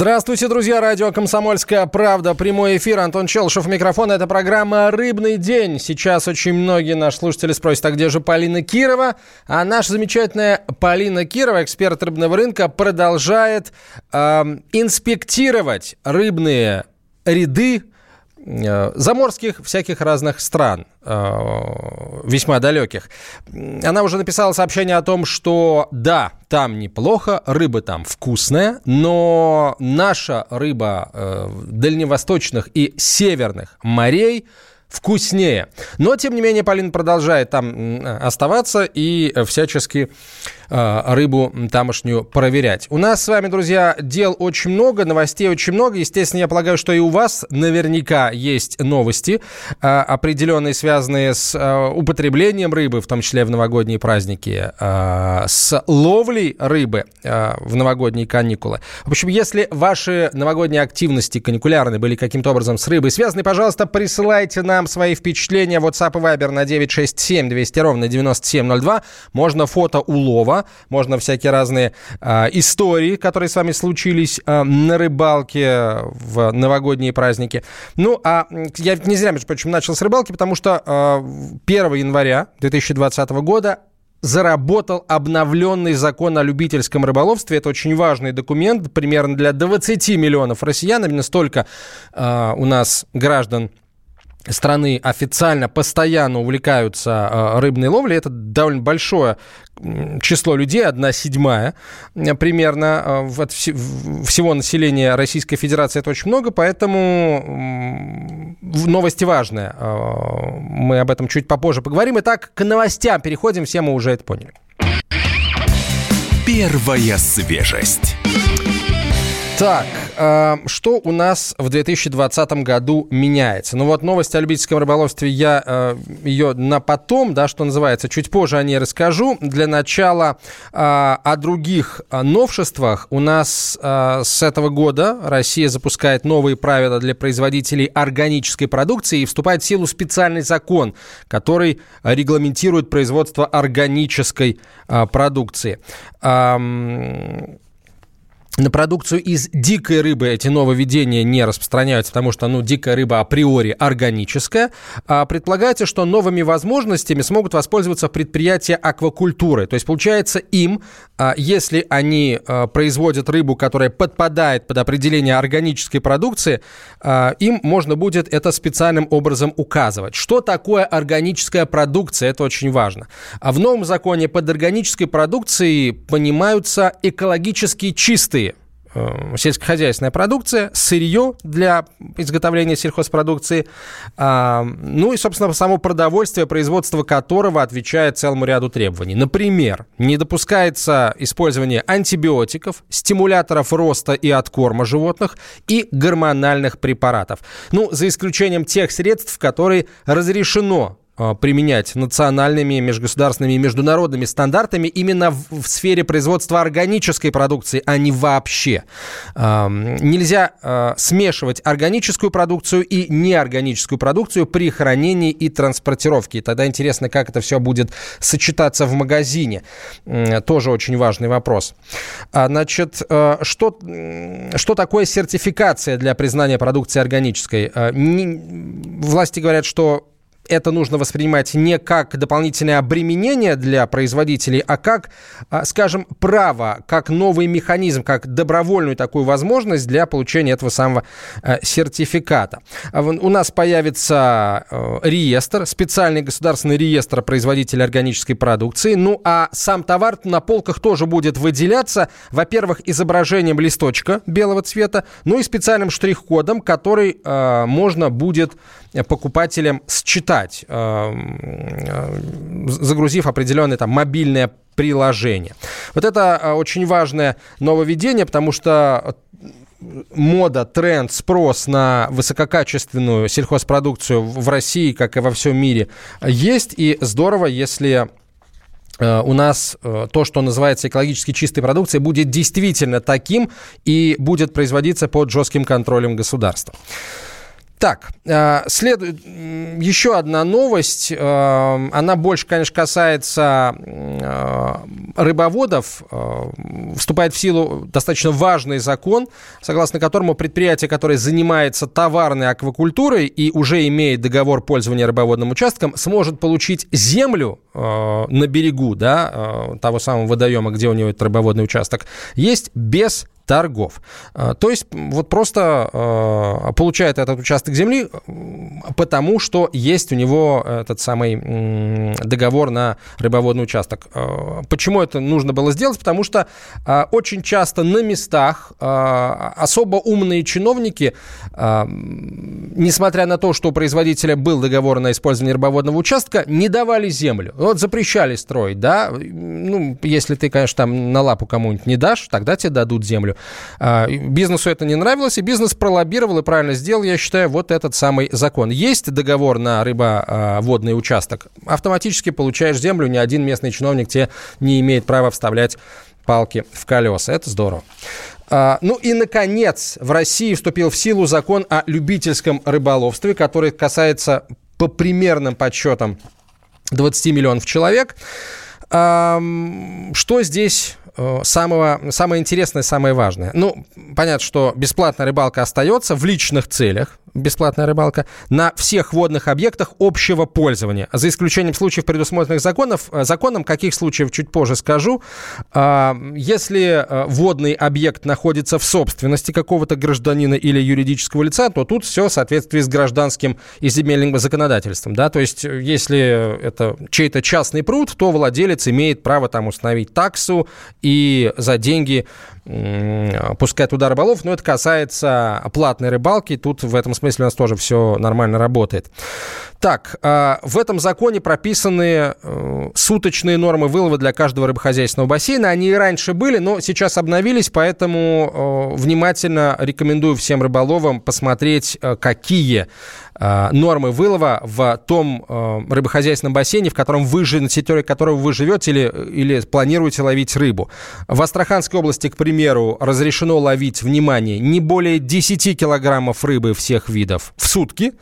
Здравствуйте, друзья. Радио «Комсомольская правда». Прямой эфир. Антон Челшев. Микрофон. Это программа «Рыбный день». Сейчас очень многие наши слушатели спросят, а где же Полина Кирова? А наша замечательная Полина Кирова, эксперт рыбного рынка, продолжает э, инспектировать рыбные ряды заморских всяких разных стран, э, весьма далеких. Она уже написала сообщение о том, что да, там неплохо, рыба там вкусная, но наша рыба э, дальневосточных и северных морей – вкуснее. Но, тем не менее, Полина продолжает там оставаться и всячески э, рыбу тамошнюю проверять. У нас с вами, друзья, дел очень много, новостей очень много. Естественно, я полагаю, что и у вас наверняка есть новости, э, определенные, связанные с э, употреблением рыбы, в том числе в новогодние праздники, с ловлей рыбы в новогодние каникулы. В общем, если ваши новогодние активности каникулярные были каким-то образом с рыбой связаны, пожалуйста, присылайте нам свои впечатления. WhatsApp и Viber на 967 200 ровно 9702. Можно фото улова, можно всякие разные э, истории, которые с вами случились э, на рыбалке в новогодние праздники. Ну, а я не зря, между прочим, начал с рыбалки, потому что э, 1 января 2020 года заработал обновленный закон о любительском рыболовстве. Это очень важный документ, примерно для 20 миллионов россиян. Именно столько э, у нас граждан страны официально, постоянно увлекаются э, рыбной ловлей. Это довольно большое число людей, одна седьмая э, примерно э, от всего населения Российской Федерации. Это очень много, поэтому новости важные. Мы об этом чуть попозже поговорим. Итак, к новостям переходим, все мы уже это поняли. Первая свежесть. Так, э, что у нас в 2020 году меняется? Ну вот новость о любительском рыболовстве, я э, ее на потом, да, что называется, чуть позже о ней расскажу. Для начала э, о других э, новшествах. У нас э, с этого года Россия запускает новые правила для производителей органической продукции и вступает в силу специальный закон, который регламентирует производство органической э, продукции. Эм, на продукцию из дикой рыбы эти нововведения не распространяются, потому что, ну, дикая рыба априори органическая. А предполагается, что новыми возможностями смогут воспользоваться предприятия аквакультуры. То есть, получается, им, если они а, производят рыбу, которая подпадает под определение органической продукции, а, им можно будет это специальным образом указывать. Что такое органическая продукция? Это очень важно. А в новом законе под органической продукцией понимаются экологически чистые сельскохозяйственная продукция, сырье для изготовления сельхозпродукции, а, ну и, собственно, само продовольствие, производство которого отвечает целому ряду требований. Например, не допускается использование антибиотиков, стимуляторов роста и откорма животных и гормональных препаратов. Ну, за исключением тех средств, которые разрешено применять национальными, межгосударственными и международными стандартами именно в, в сфере производства органической продукции, а не вообще. Нельзя а, смешивать органическую продукцию и неорганическую продукцию при хранении и транспортировке. И тогда интересно, как это все будет сочетаться в магазине. Тоже очень важный вопрос. А, значит, что, что такое сертификация для признания продукции органической? Власти говорят, что это нужно воспринимать не как дополнительное обременение для производителей, а как, а, скажем, право, как новый механизм, как добровольную такую возможность для получения этого самого э, сертификата. А у нас появится э, реестр, специальный государственный реестр производителей органической продукции. Ну а сам товар на полках тоже будет выделяться, во-первых, изображением листочка белого цвета, ну и специальным штрих-кодом, который э, можно будет покупателям считать, эм, э, загрузив определенное там мобильное приложение. Вот это э, очень важное нововведение, потому что мода, тренд, спрос на высококачественную сельхозпродукцию в России, как и во всем мире, есть. И здорово, если э, у нас то, что называется экологически чистой продукцией, будет действительно таким и будет производиться под жестким контролем государства. Так, э, следует еще одна новость. Э, она больше, конечно, касается э, рыбоводов. Вступает в силу достаточно важный закон, согласно которому предприятие, которое занимается товарной аквакультурой и уже имеет договор пользования рыбоводным участком, сможет получить землю на берегу да, того самого водоема, где у него этот рыбоводный участок, есть без торгов. А, то есть вот просто а, получает этот участок земли, потому что есть у него этот самый договор на рыбоводный участок. А, почему это нужно было сделать? Потому что очень часто на местах особо умные чиновники, несмотря на то, что у производителя был договор на использование рыбоводного участка, не давали землю. Вот запрещали строить, да, ну, если ты, конечно, там на лапу кому-нибудь не дашь, тогда тебе дадут землю. А, бизнесу это не нравилось, и бизнес пролоббировал и правильно сделал, я считаю, вот этот самый закон. Есть договор на рыбоводный участок, автоматически получаешь землю, ни один местный чиновник тебе не имеет права вставлять палки в колеса. Это здорово. А, ну и, наконец, в России вступил в силу закон о любительском рыболовстве, который касается по примерным подсчетам 20 миллионов человек. Что здесь самого, самое интересное, самое важное. Ну, понятно, что бесплатная рыбалка остается в личных целях, бесплатная рыбалка, на всех водных объектах общего пользования, за исключением случаев, предусмотренных законов, э, законом, каких случаев чуть позже скажу. А, если э, водный объект находится в собственности какого-то гражданина или юридического лица, то тут все в соответствии с гражданским и земельным законодательством. Да? То есть, если это чей-то частный пруд, то владелец имеет право там установить таксу и за деньги пускать туда рыболов, но это касается платной рыбалки, тут в этом смысле у нас тоже все нормально работает. Так, а, в этом законе прописаны э, суточные нормы вылова для каждого рыбохозяйственного бассейна. Они и раньше были, но сейчас обновились, поэтому э, внимательно рекомендую всем рыболовам посмотреть, э, какие нормы вылова в том рыбохозяйственном бассейне, в котором вы, на территории которого вы живете или, или планируете ловить рыбу. В Астраханской области, к примеру, разрешено ловить, внимание, не более 10 килограммов рыбы всех видов в сутки.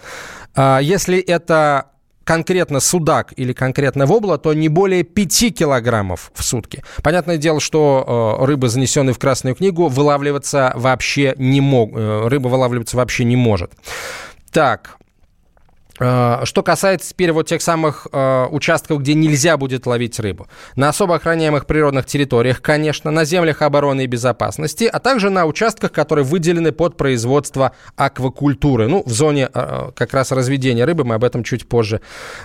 А, если это конкретно судак или конкретно вобла, то не более 5 килограммов в сутки. Понятное дело, что э, рыба, занесенная в Красную книгу, вылавливаться вообще не мог, э, рыба вылавливаться вообще не может. Так, что касается теперь вот тех самых э, участков, где нельзя будет ловить рыбу. На особо охраняемых природных территориях, конечно, на землях обороны и безопасности, а также на участках, которые выделены под производство аквакультуры. Ну, в зоне э, как раз разведения рыбы, мы об этом чуть позже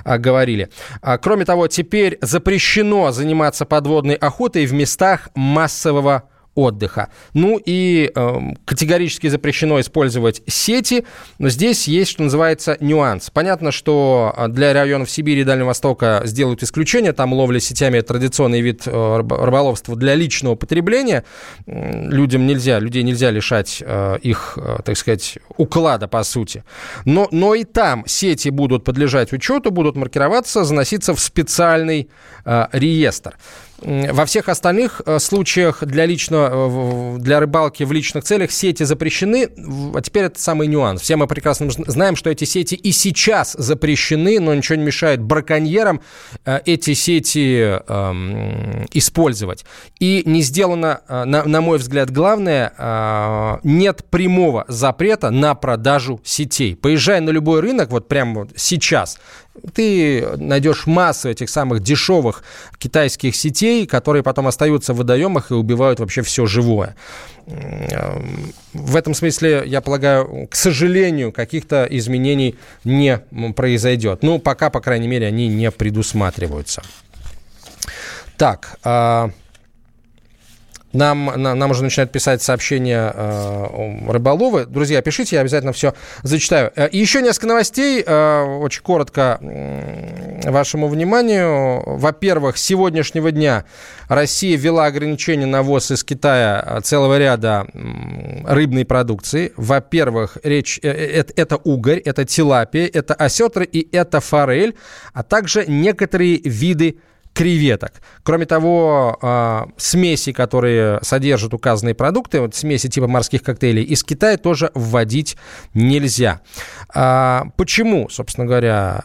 э, говорили. А, кроме того, теперь запрещено заниматься подводной охотой в местах массового отдыха. Ну и э, категорически запрещено использовать сети, но здесь есть, что называется, нюанс. Понятно, что э, для районов Сибири и Дальнего Востока сделают исключение, там ловля сетями традиционный вид э, рыболовства для личного потребления. Людям нельзя, людей нельзя лишать э, их, э, так сказать, уклада, по сути. Но, но и там сети будут подлежать учету, будут маркироваться, заноситься в специальный э, реестр. Во всех остальных э, случаях для, личного, э, для рыбалки в личных целях сети запрещены. А теперь это самый нюанс. Все мы прекрасно знаем, что эти сети и сейчас запрещены, но ничего не мешает браконьерам э, эти сети э, использовать. И не сделано, на, на мой взгляд, главное, нет прямого запрета на продажу сетей. Поезжай на любой рынок, вот прямо сейчас, ты найдешь массу этих самых дешевых китайских сетей, которые потом остаются в водоемах и убивают вообще все живое. В этом смысле, я полагаю, к сожалению, каких-то изменений не произойдет. Ну, пока, по крайней мере, они не предусматриваются. Так, а, нам, нам, нам уже начинают писать сообщения э, рыболовы. Друзья, пишите, я обязательно все зачитаю. Э, и еще несколько новостей, э, очень коротко э, вашему вниманию. Во-первых, с сегодняшнего дня Россия ввела ограничения на ввоз из Китая целого ряда рыбной продукции. Во-первых, речь э, э, это угорь, это тилапия, это осетры и это форель, а также некоторые виды креветок. Кроме того, а, смеси, которые содержат указанные продукты, вот смеси типа морских коктейлей, из Китая тоже вводить нельзя. А, почему, собственно говоря,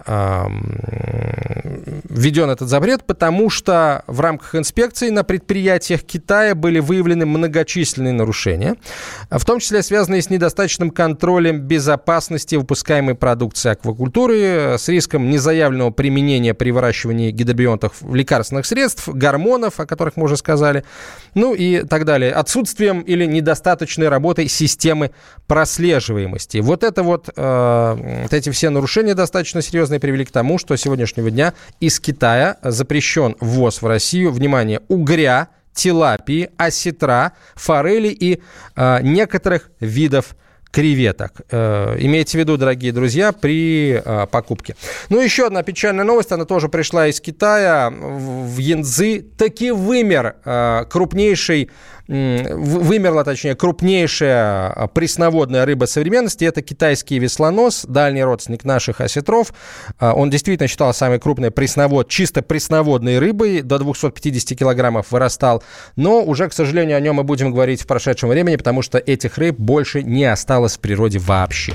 введен этот запрет? Потому что в рамках инспекции на предприятиях Китая были выявлены многочисленные нарушения, в том числе связанные с недостаточным контролем безопасности выпускаемой продукции аквакультуры, с риском незаявленного применения при выращивании гидробионтов лекарственных средств, гормонов, о которых мы уже сказали, ну и так далее. Отсутствием или недостаточной работой системы прослеживаемости. Вот это вот, э, вот эти все нарушения достаточно серьезные привели к тому, что с сегодняшнего дня из Китая запрещен ввоз в Россию, внимание, угря, тилапии, осетра, форели и э, некоторых видов креветок. Э, имейте в виду, дорогие друзья, при э, покупке. Ну, еще одна печальная новость, она тоже пришла из Китая. В Янцзы таки вымер э, крупнейший вымерла, точнее, крупнейшая а, пресноводная рыба современности. Это китайский веслонос, дальний родственник наших осетров. А, он действительно считал самой крупной пресновод, чисто пресноводной рыбой. До 250 килограммов вырастал. Но уже, к сожалению, о нем мы будем говорить в прошедшем времени, потому что этих рыб больше не осталось в природе вообще.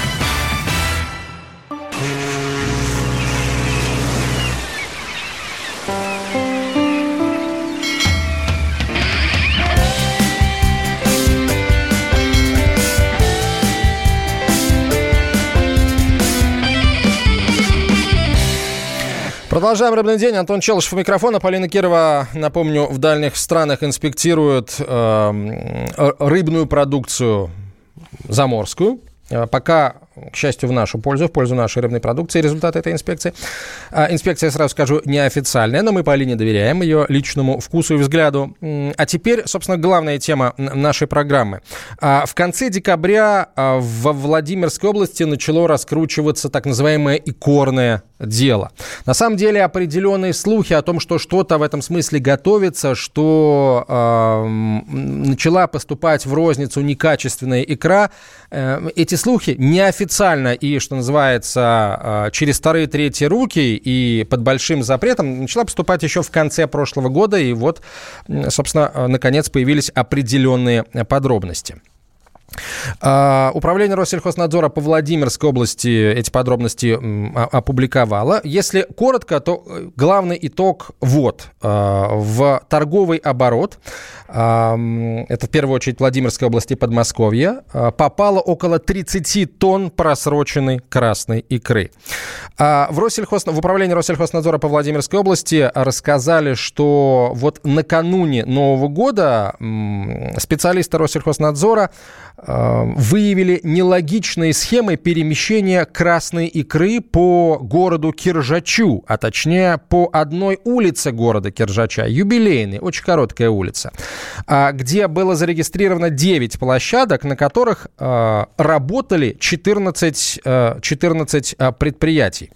Продолжаем «Рыбный день». Антон Челышев у микрофона. Полина Кирова, напомню, в дальних странах инспектирует э, рыбную продукцию заморскую. Э, пока к счастью, в нашу пользу, в пользу нашей рыбной продукции результаты этой инспекции. А, инспекция, сразу скажу, неофициальная, но мы Полине доверяем, ее личному вкусу и взгляду. А теперь, собственно, главная тема нашей программы. А, в конце декабря а, во Владимирской области начало раскручиваться так называемое икорное дело. На самом деле определенные слухи о том, что что-то в этом смысле готовится, что э, начала поступать в розницу некачественная икра, э, эти слухи неофициальные официально и, что называется, а, через вторые, третьи руки и под большим запретом начала поступать еще в конце прошлого года. И вот, собственно, а, наконец появились определенные подробности. А, управление Россельхознадзора по Владимирской области эти подробности опубликовало. Если коротко, то э, главный итог вот. В торговый оборот это в первую очередь Владимирской области Подмосковья, попало около 30 тонн просроченной красной икры. А в, Россельхоз... в управлении Россельхознадзора по Владимирской области рассказали, что вот накануне Нового года специалисты Россельхознадзора выявили нелогичные схемы перемещения красной икры по городу Киржачу, а точнее по одной улице города Киржача, юбилейной, очень короткая улица. А, где было зарегистрировано 9 площадок, на которых а, работали 14, 14 а, предприятий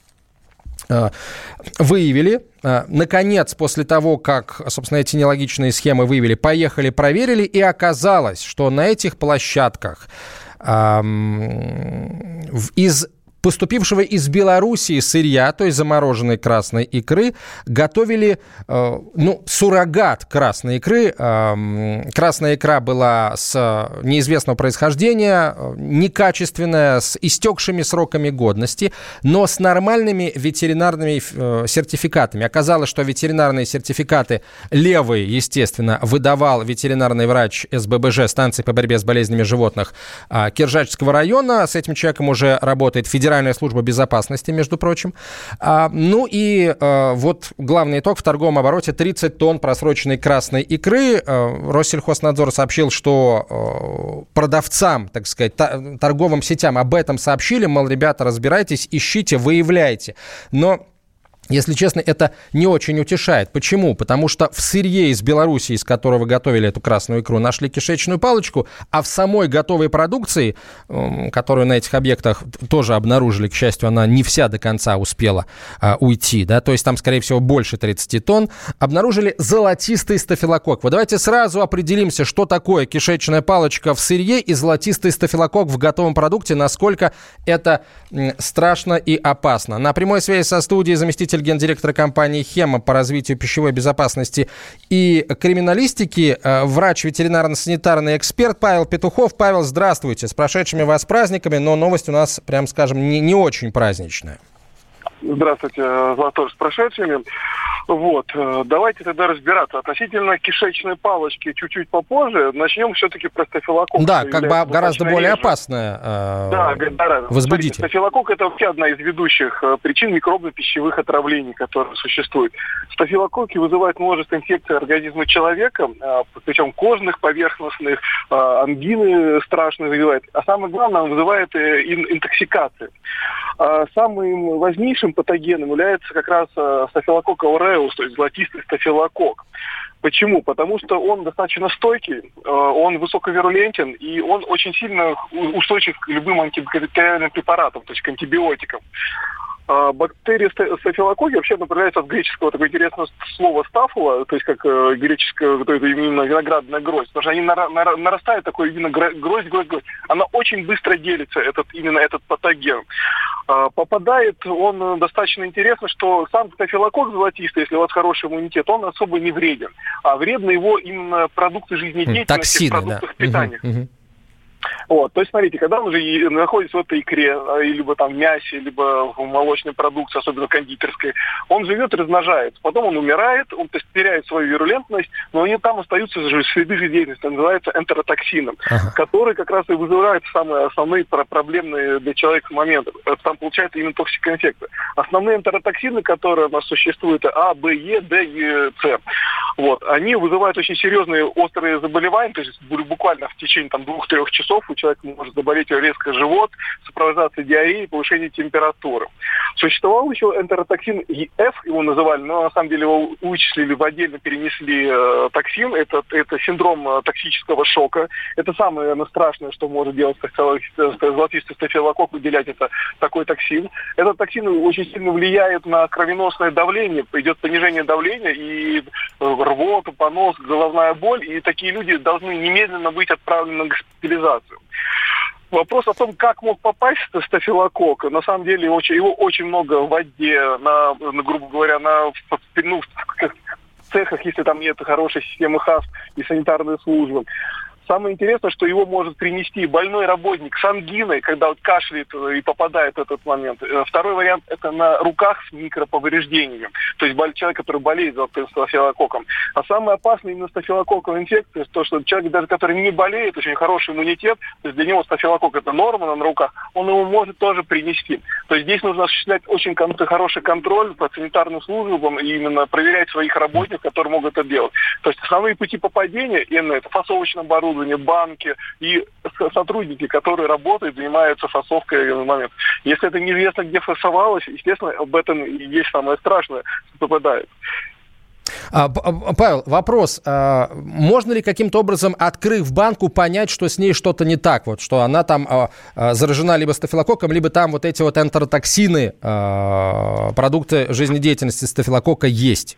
выявили. Наконец, после того, как, собственно, эти нелогичные схемы выявили, поехали, проверили, и оказалось, что на этих площадках из поступившего из Белоруссии сырья, то есть замороженной красной икры, готовили, э, ну, суррогат красной икры. Э, красная икра была с неизвестного происхождения, некачественная, с истекшими сроками годности, но с нормальными ветеринарными э, сертификатами. Оказалось, что ветеринарные сертификаты левые, естественно, выдавал ветеринарный врач СББЖ, станции по борьбе с болезнями животных э, Киржачского района. С этим человеком уже работает Федеральная служба безопасности, между прочим. А, ну и э, вот главный итог в торговом обороте 30 тонн просроченной красной икры. Э, Россельхознадзор сообщил, что э, продавцам, так сказать, та, торговым сетям об этом сообщили, мол, ребята, разбирайтесь, ищите, выявляйте. Но если честно, это не очень утешает. Почему? Потому что в сырье из Беларуси, из которого готовили эту красную икру, нашли кишечную палочку, а в самой готовой продукции, которую на этих объектах тоже обнаружили, к счастью, она не вся до конца успела а, уйти, да, то есть там, скорее всего, больше 30 тонн, обнаружили золотистый стафилококк. Вот давайте сразу определимся, что такое кишечная палочка в сырье и золотистый стафилококк в готовом продукте, насколько это страшно и опасно. На прямой связи со студией заместитель заместитель гендиректора компании «Хема» по развитию пищевой безопасности и криминалистики, э, врач ветеринарно-санитарный эксперт Павел Петухов. Павел, здравствуйте. С прошедшими вас праздниками, но новость у нас, прям скажем, не, не очень праздничная. Здравствуйте, Золотой, с прошедшими. Вот, э, давайте тогда разбираться. Относительно кишечной палочки чуть-чуть попозже. Начнем все-таки про стафилококк. Да, как бы гораздо более реже. опасная э, да, да, возбудитель. Смотрите, стафилококк это вообще одна из ведущих э, причин микробно-пищевых отравлений, которые существуют. Стафилококки вызывают множество инфекций организма человека, э, причем кожных, поверхностных, ангины страшные вызывает. А самое главное, он вызывает интоксикации. А самым важнейшим патогеном является как раз стафилококк ауреус, то есть золотистый стафилококк. Почему? Потому что он достаточно стойкий, он высоковирулентен, и он очень сильно устойчив к любым антибактериальным препаратам, то есть к антибиотикам. А бактерия стафилококки вообще направляется от греческого такое интересное слово стафула, то есть как э, греческое, то это именно виноградная гроздь, потому что они нара, нара, нарастают такой именно гроздь, гроздь, гроздь. Она очень быстро делится, этот, именно этот патоген. А, попадает он достаточно интересно, что сам стафилококк золотистый, если у вас хороший иммунитет, он особо не вреден. А вредны его именно продукты жизнедеятельности, Токсины, продукты да. питания. Угу, угу. Вот, то есть, смотрите, когда он уже находится в этой икре, а, либо там в мясе, либо в молочной продукции, особенно кондитерской, он живет и размножается. Потом он умирает, он то есть, теряет свою вирулентность, но они там остаются же следы жизнедеятельности, называется энтеротоксином, ага. который как раз и вызывает самые основные проблемные для человека моменты. Там получается именно токсикоинфекция. Основные энтеротоксины, которые у нас существуют, это А, Б, Е, Д и С. Вот, они вызывают очень серьезные острые заболевания, то есть буквально в течение там двух-трех часов у человека может заболеть резко живот, сопровождаться диареей, повышение температуры. Существовал еще энтеротоксин ЕФ, его называли, но на самом деле его вычислили в отдельно перенесли э, токсин. Это, это синдром э, токсического шока. Это самое наверное, страшное, что может делать золотистый стафилококк, выделять это такой токсин. Этот токсин очень сильно влияет на кровеносное давление. Идет понижение давления и э, рвота, понос, головная боль. И такие люди должны немедленно быть отправлены на госпитализацию. Вопрос о том, как мог попасть стафилококк, на самом деле очень, его очень много в воде, на, на грубо говоря, на ну, в цехах, если там нет хорошей системы ХАС и санитарной службы. Самое интересное, что его может принести больной работник с ангиной, когда вот кашляет э, и попадает в этот момент. Э, второй вариант – это на руках с микроповреждениями. То есть человек, который болеет стафилококком. А самое опасное именно стафилококковая инфекция, то, что человек, даже который не болеет, очень хороший иммунитет, то есть для него стафилококк – это норма на руках, он его может тоже принести. То есть здесь нужно осуществлять очень хороший контроль по санитарным службам и именно проверять своих работников, которые могут это делать. То есть основные пути попадения – это фасовочное оборудование, оборудование, банки и сотрудники, которые работают, занимаются фасовкой в момент. Если это неизвестно, где фасовалось, естественно, об этом и есть самое страшное, что попадает. А, а, Павел, вопрос. А, можно ли каким-то образом, открыв банку, понять, что с ней что-то не так? Вот, что она там заражена либо стафилококком, либо там вот эти вот энтеротоксины, продукты жизнедеятельности стафилококка есть?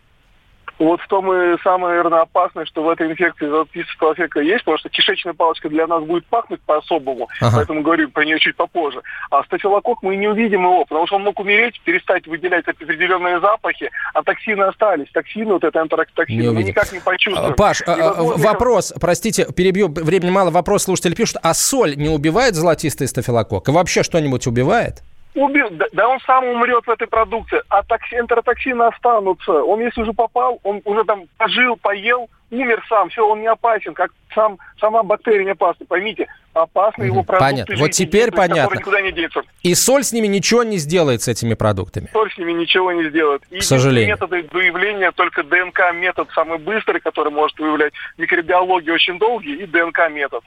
Вот в том и самое, наверное, опасное, что в этой инфекции золотистого стафилококка есть, потому что кишечная палочка для нас будет пахнуть по-особому, Ага. поэтому говорю про нее чуть попозже. А стафилококк мы не увидим его, потому что он мог умереть, перестать выделять определенные запахи, а токсины остались. Токсины, вот это Не антрактоксины, мы увидим. никак не почувствуем. А, Паш, а, а, возможно, вопрос, простите, перебью, времени мало, вопрос слушатели пишут, а соль не убивает золотистый стафилококк? И вообще что-нибудь убивает? Убил, да, да он сам умрет в этой продукции, а токси, энтеротоксины останутся. Он если уже попал, он уже там пожил, поел, умер сам, все, он не опасен, как сам, сама бактерия не опасна. Поймите, опасны его продукты. Понятно. Вот теперь понятно. никуда не деться. И соль с ними ничего не сделает с этими продуктами. Соль с ними ничего не сделает. И К сожалению. методы выявления только ДНК метод самый быстрый, который может выявлять микробиологию очень долгий, и ДНК метод.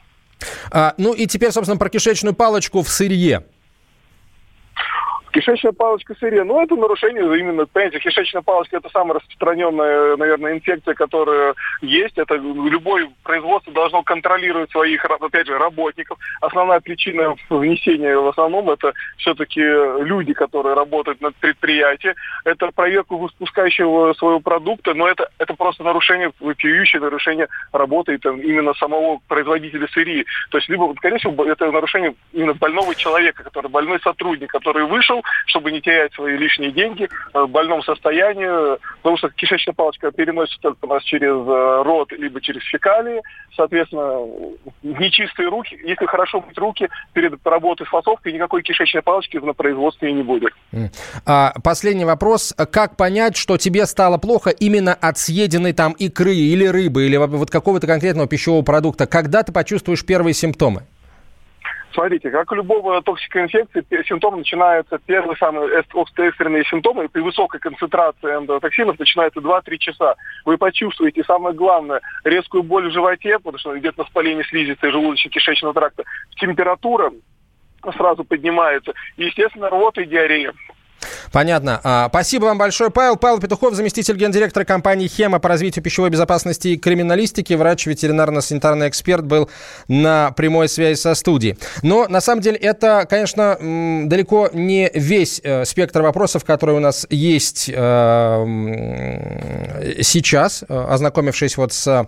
А, ну и теперь, собственно, про кишечную палочку в сырье. Кишечная палочка сырье, ну это нарушение именно, понимаете, кишечная палочка это самая распространенная, наверное, инфекция, которая есть. Это любое производство должно контролировать своих, опять же, работников. Основная причина внесения в основном это все-таки люди, которые работают на предприятии. Это проверка выпускающего своего продукта, но это, это просто нарушение, вопиющее нарушение работы там, именно самого производителя сырьи. То есть, либо, конечно, это нарушение именно больного человека, который больной сотрудник, который вышел, чтобы не терять свои лишние деньги э, в больном состоянии, потому что кишечная палочка переносится у нас через э, рот, либо через фекалии. Соответственно, нечистые руки. Если хорошо мыть руки перед работой с фасовкой, никакой кишечной палочки на производстве не будет. А, последний вопрос. Как понять, что тебе стало плохо именно от съеденной там икры или рыбы, или вот какого-то конкретного пищевого продукта? Когда ты почувствуешь первые симптомы? Смотрите, как у любого токсикоинфекции, симптомы начинаются, первые самые экстренные симптомы при высокой концентрации эндотоксинов начинаются 2-3 часа. Вы почувствуете, самое главное, резкую боль в животе, потому что идет воспаление слизистой желудочно-кишечного тракта, температура сразу поднимается, и, естественно, рвота и диарея. Понятно. А, спасибо вам большое, Павел. Павел Петухов, заместитель гендиректора компании «Хема» по развитию пищевой безопасности и криминалистики, врач, ветеринарно-санитарный эксперт, был на прямой связи со студией. Но, на самом деле, это, конечно, далеко не весь э, спектр вопросов, которые у нас есть э, сейчас, э, ознакомившись вот с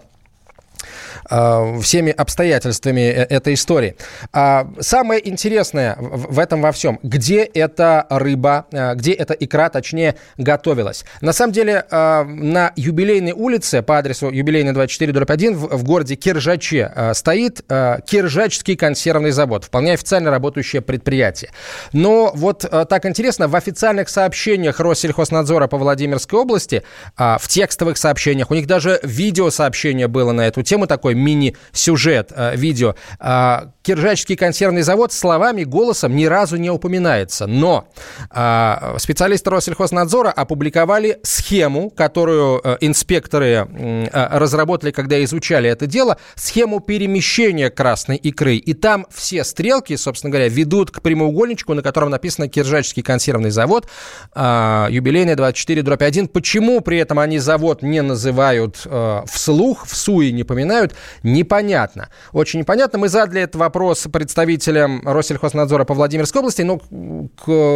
всеми обстоятельствами э- этой истории. А, Самое интересное в этом во всем, где эта рыба, э, где эта икра, точнее, готовилась. На самом деле, э, на юбилейной улице по адресу юбилейный 24 дробь 1 в городе Киржаче э, стоит э, Киржачский консервный завод, вполне официально работающее предприятие. Но вот э, так интересно, в официальных сообщениях Россельхознадзора по Владимирской области, а, в текстовых сообщениях, у них даже видеосообщение было на эту тему, такой мини-сюжет, э, видео. А, Киржачский консервный завод словами, голосом ни разу не упоминается. Но а, специалисты Россельхознадзора опубликовали схему, которую э, инспекторы э, разработали, когда изучали это дело, схему перемещения красной икры. И там все стрелки, собственно говоря, ведут к прямоугольничку, на котором написано Киржачский консервный завод, а, юбилейный 24 дробь 1. Почему при этом они завод не называют вслух, в СУИ не поминают, непонятно. Очень непонятно. Мы задали этот вопрос представителям Россельхознадзора по Владимирской области, но,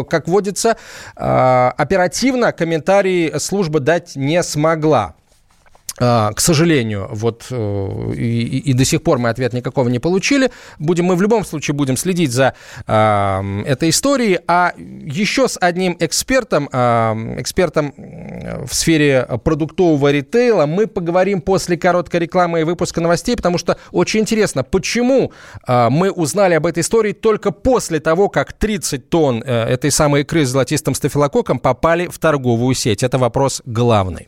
как водится, э, оперативно комментарии служба дать не смогла. А, К сожалению, вот э, и, и- до сих пор мы ответ никакого не получили. Будем мы в любом случае будем следить за а, этой историей. А еще с одним экспертом, а, экспертом м, в сфере продуктового ритейла, мы поговорим после короткой рекламы и выпуска новостей, потому что очень интересно, почему а, мы узнали об этой истории только после того, как 30 тонн э, этой самой икры с золотистым стафилококком попали в торговую сеть. Это вопрос главный.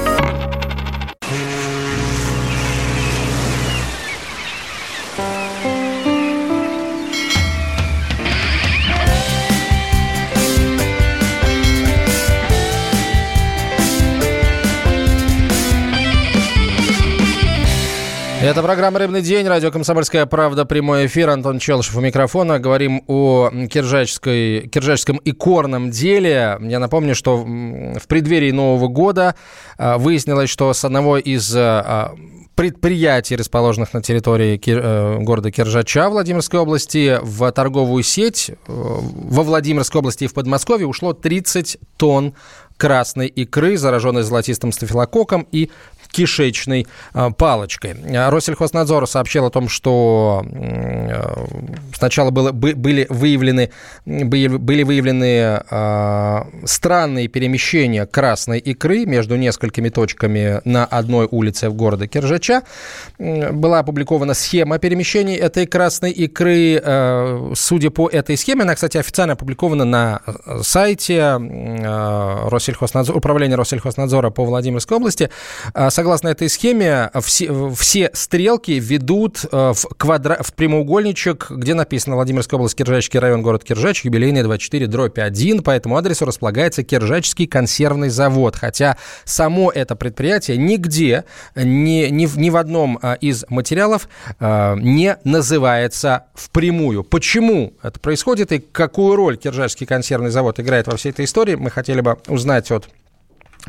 Это программа «Рыбный день», радио «Комсомольская правда», прямой эфир. Антон Челышев у микрофона. Говорим о киржачской, киржачском икорном деле. Я напомню, что в преддверии Нового года а, выяснилось, что с одного из а, предприятий, расположенных на территории э, города Киржача Владимирской области, в торговую сеть э, во Владимирской области и в Подмосковье ушло 30 тонн красной икры, зараженной золотистым стафилококком и кишечной а, палочкой. Россельхознадзор сообщил о том, что э, сначала было, были выявлены, были выявлены а, странные перемещения красной икры между несколькими точками на одной улице в городе Киржача. Была опубликована схема перемещений этой красной икры. Э, судя по этой схеме, она, кстати, официально опубликована на сайте э, Россельхознадзора, управления Россельхознадзора по Владимирской области. Согласно этой схеме, все, все стрелки ведут э, в, квадра... в прямоугольничек, где написано Владимирская область, Киржачский район, город Киржач, юбилейный 24, дробь 1. По этому адресу располагается Киржачский консервный завод. Хотя само это предприятие нигде, ни, ни, в, ни в одном э, из материалов э, не называется впрямую. Почему это происходит и какую роль Киржачский консервный завод играет во всей этой истории, мы хотели бы узнать от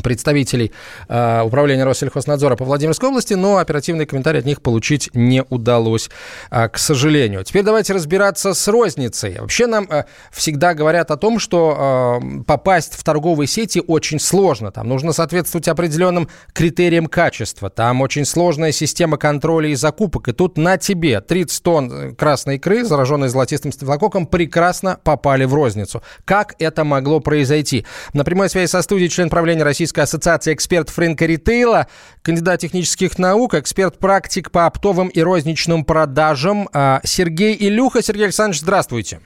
представителей э, управления Россельхознадзора по Владимирской области, но оперативный комментарий от них получить не удалось, э, к сожалению. Теперь давайте разбираться с розницей. Вообще нам э, всегда говорят о том, что э, попасть в торговые сети очень сложно. Там нужно соответствовать определенным критериям качества. Там очень сложная система контроля и закупок. И тут на тебе 30 тонн красной икры, зараженной золотистым стафилококком, прекрасно попали в розницу. Как это могло произойти? На прямой связи со студией член правления России Российской ассоциации экспертов рынка ритейла, кандидат технических наук, эксперт-практик по оптовым и розничным продажам а, Сергей Илюха. Сергей Александрович, здравствуйте.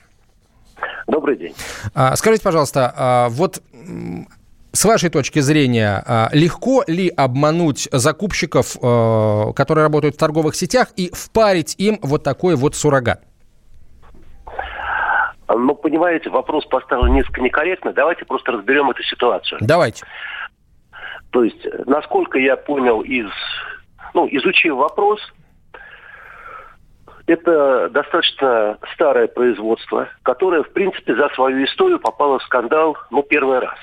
Добрый день. А, скажите, пожалуйста, а, вот с вашей точки зрения, легко ли обмануть закупщиков, которые работают в торговых сетях, и впарить им вот такой вот суррогат? Ну, понимаете, вопрос поставлен несколько некорректно. Давайте просто разберем эту ситуацию. Давайте. То есть, насколько я понял из, ну, изучив вопрос, это достаточно старое производство, которое, в принципе, за свою историю попало в скандал, ну, первый раз.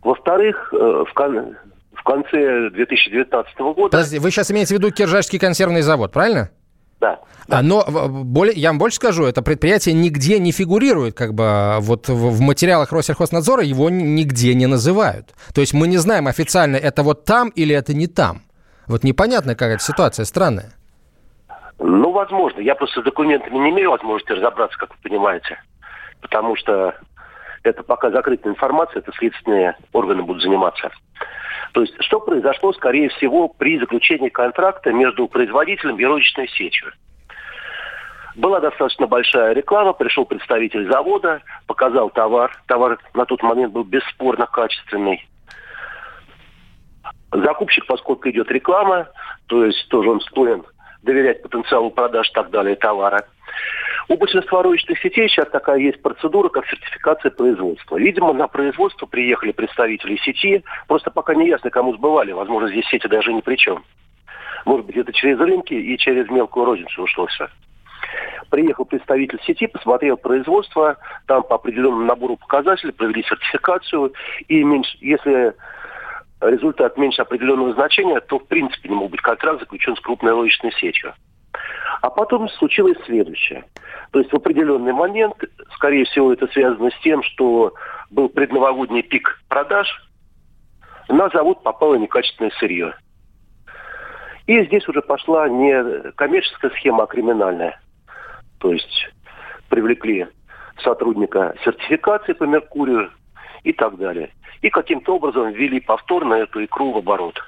Во-вторых, э, в, кон- в конце 2019 года... Подождите, вы сейчас имеете в виду Киржачский консервный завод, правильно? Да. А, но более, я вам больше скажу, это предприятие нигде не фигурирует, как бы вот в, в материалах Россельхознадзора его нигде не называют. То есть мы не знаем официально, это вот там или это не там. Вот непонятно какая-то ситуация, странная. Ну, возможно. Я просто с документами не имею возможности разобраться, как вы понимаете. Потому что это пока закрытая информация, это следственные органы будут заниматься. То есть, что произошло, скорее всего, при заключении контракта между производителем и розничной сетью. Была достаточно большая реклама, пришел представитель завода, показал товар. Товар на тот момент был бесспорно качественный. Закупщик, поскольку идет реклама, то есть тоже он склонен доверять потенциалу продаж и так далее товара. У большинства розничных сетей сейчас такая есть процедура, как сертификация производства. Видимо, на производство приехали представители сети, просто пока не ясно, кому сбывали. Возможно, здесь сети даже ни при чем. Может быть, это через рынки и через мелкую розницу ушло все. Приехал представитель сети, посмотрел производство, там по определенному набору показателей провели сертификацию, и меньше, если результат меньше определенного значения, то в принципе не мог быть контракт заключен с крупной розничной сетью. А потом случилось следующее. То есть в определенный момент, скорее всего, это связано с тем, что был предновогодний пик продаж, на завод попало некачественное сырье. И здесь уже пошла не коммерческая схема, а криминальная. То есть привлекли сотрудника сертификации по Меркурию и так далее. И каким-то образом ввели повторно эту икру в оборот.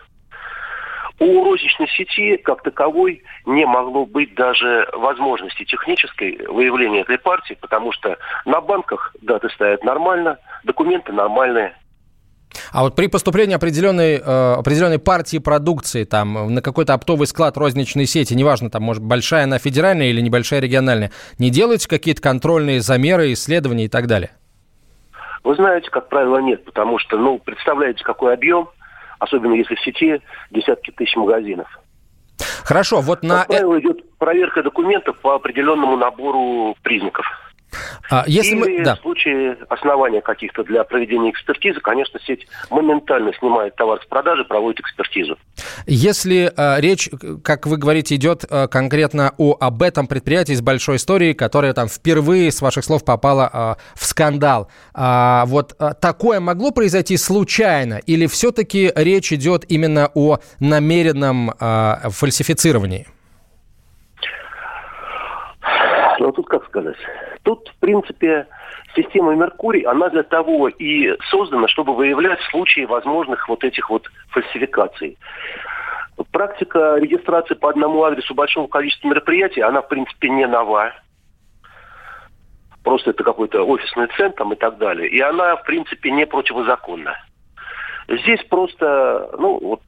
У розничной сети, как таковой, не могло быть даже возможности технической выявления этой партии, потому что на банках даты стоят нормально, документы нормальные, а вот при поступлении определенной, э, определенной партии продукции там, на какой-то оптовый склад розничной сети, неважно, там, может, большая она федеральная или небольшая региональная, не делаете какие-то контрольные замеры, исследования и так далее? Вы знаете, как правило, нет, потому что, ну, представляете, какой объем, особенно если в сети десятки тысяч магазинов. Хорошо, вот на... Как правило, идет проверка документов по определенному набору признаков. А, если Или мы... Да. в случае основания каких-то для проведения экспертизы, конечно, сеть моментально снимает товар с продажи, проводит экспертизу. Если э, речь, как вы говорите, идет э, конкретно о об этом предприятии с большой историей, которое там впервые, с ваших слов, попало э, в скандал, а, вот э, такое могло произойти случайно, или все-таки речь идет именно о намеренном э, фальсифицировании? Ну, тут как сказать? Тут, в принципе, система Меркурий, она для того и создана, чтобы выявлять случаи возможных вот этих вот фальсификаций. Практика регистрации по одному адресу большого количества мероприятий, она, в принципе, не нова. Просто это какой-то офисный центр и так далее. И она, в принципе, не противозаконна. Здесь просто, ну, вот,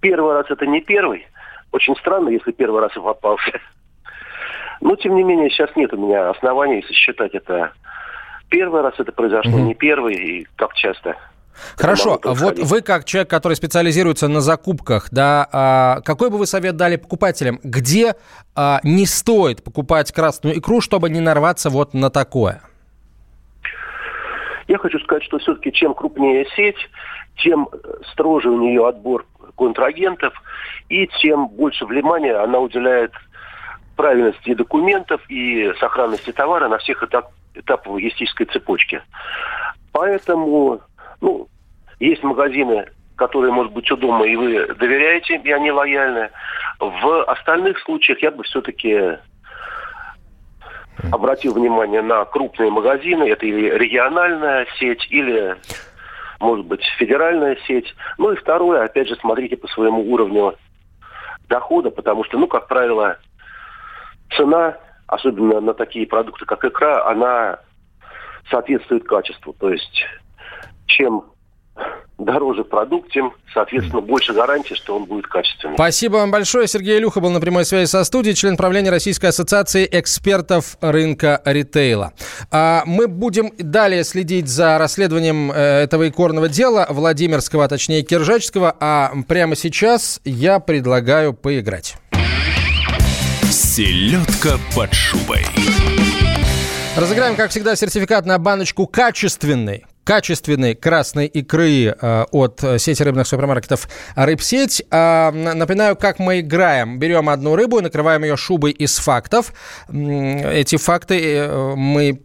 первый раз это не первый. Очень странно, если первый раз и попался. Но, тем не менее, сейчас нет у меня оснований считать это первый раз это произошло, Мгм. не первый, и как часто. Хорошо, вот вы как человек, который специализируется на закупках, да, а, какой бы вы совет дали покупателям, где а, не стоит покупать красную икру, чтобы не нарваться вот на такое? Я хочу сказать, что все-таки чем крупнее сеть, тем э, строже у нее отбор контрагентов, и тем больше внимания она уделяет правильности документов и сохранности товара на всех этап, этапах логистической цепочки. Поэтому, ну, есть магазины, которые, может быть, у дома, и вы доверяете, и они лояльны. В остальных случаях я бы все-таки обратил внимание на крупные магазины. Это или региональная сеть, или, может быть, федеральная сеть. Ну и второе, опять же, смотрите по своему уровню дохода, потому что, ну, как правило, цена, особенно на такие продукты, как икра, она соответствует качеству. То есть, чем дороже продукт, тем, соответственно, больше гарантии, что он будет качественным. Спасибо вам большое. Сергей Илюха был на прямой связи со студией, член правления Российской ассоциации экспертов рынка ритейла. А мы будем далее следить за расследованием э, этого икорного дела Владимирского, а точнее Киржачского, а прямо сейчас я предлагаю поиграть. Селедка под шубой. Разыграем, как всегда, сертификат на баночку качественной качественной красной икры э, от сети рыбных супермаркетов «Рыбсеть». А, напоминаю, как мы играем. Берем одну рыбу и накрываем ее шубой из фактов. Эти факты э, мы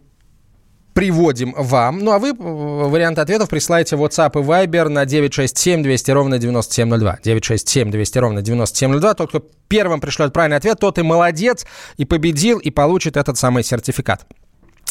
приводим вам. Ну, а вы э, варианты ответов присылайте в WhatsApp и Viber на 967 200 ровно 9702. 967 200 ровно 9702. Тот, кто первым пришлет правильный ответ, тот и молодец, и победил, и получит этот самый сертификат.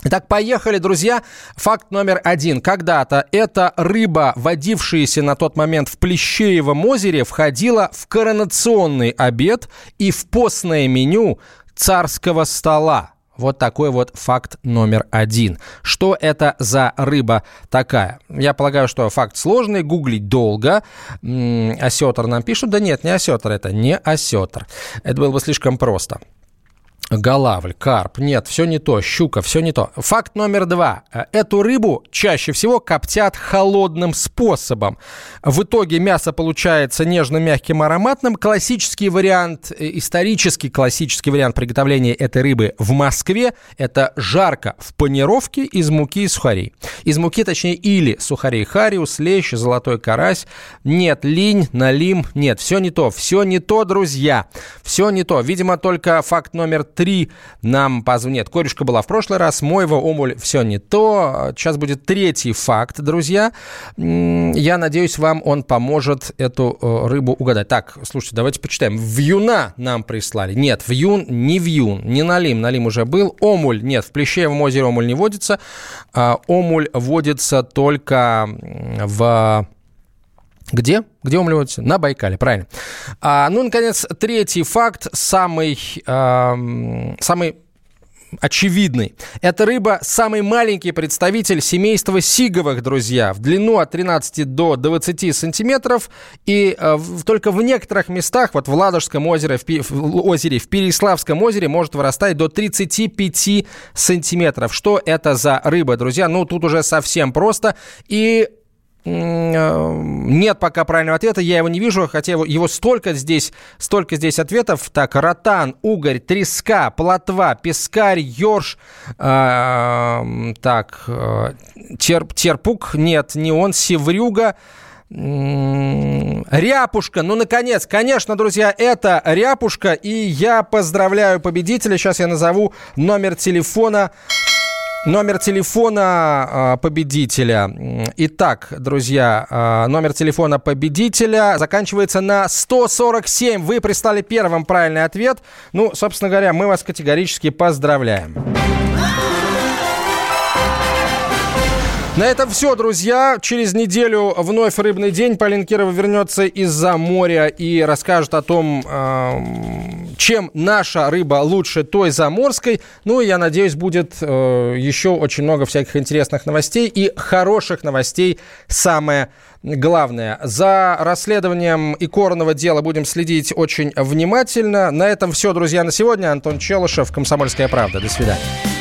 Итак, поехали, друзья. Факт номер один. Когда-то эта рыба, водившаяся на тот момент в Плещеевом озере, входила в коронационный обед и в постное меню царского стола. Вот такой вот факт номер один. Что это за рыба такая? Я полагаю, что факт сложный, гуглить долго. Осетр нам пишут. Да нет, не осетр это, не осетр. Это было бы слишком просто. Голавль, карп. Нет, все не то. Щука, все не то. Факт номер два. Эту рыбу чаще всего коптят холодным способом. В итоге мясо получается нежно-мягким ароматным. Классический вариант, э, исторический классический вариант приготовления этой рыбы в Москве – это жарко в панировке из муки и сухарей. Из муки, точнее, или сухарей хариус, лещ, золотой карась. Нет, линь, налим. Нет, все не то. Все не то, друзья. Все не то. Видимо, только факт номер три нам позвонит. Нет, корешка была в прошлый раз, Мойва, Омуль, все не то. Сейчас будет третий факт, друзья. Я надеюсь, вам он поможет эту э, рыбу угадать. Так, слушайте, давайте почитаем. Вьюна нам прислали. Нет, вьюн, не вьюн, не налим. Налим уже был. Омуль, нет, в Плещеевом озере омуль не водится. А, Омуль водится только в... Где? Где омуль водится? На Байкале, правильно. А, ну, наконец, третий факт, самый, ам, самый очевидный. Эта рыба самый маленький представитель семейства сиговых, друзья. В длину от 13 до 20 сантиметров. И э, в- только в некоторых местах, вот в Ладожском озере, в, в озере, в Переславском озере может вырастать до 35 сантиметров. Что это за рыба, друзья? Ну, тут уже совсем просто. И Э, нет пока правильного ответа, я его не вижу, хотя его, его столько здесь, столько здесь ответов. Так, ротан, угорь, треска, плотва, пескарь, ёрш, э, так, э, терп, терпук, нет, не он, севрюга, Ряпушка, ну, наконец, конечно, друзья, это Ряпушка, и я поздравляю победителя. Сейчас я назову номер телефона Номер телефона э, победителя. Итак, друзья, э, номер телефона победителя заканчивается на 147. Вы прислали первым правильный ответ. Ну, собственно говоря, мы вас категорически поздравляем. На этом все, друзья. Через неделю вновь рыбный день. Полин Кирова вернется из-за моря и расскажет о том, чем наша рыба лучше той заморской. Ну я надеюсь, будет э, еще очень много всяких интересных новостей и хороших новостей самое главное. За расследованием икорного дела будем следить очень внимательно. На этом все, друзья, на сегодня. Антон Челышев, «Комсомольская правда». До свидания.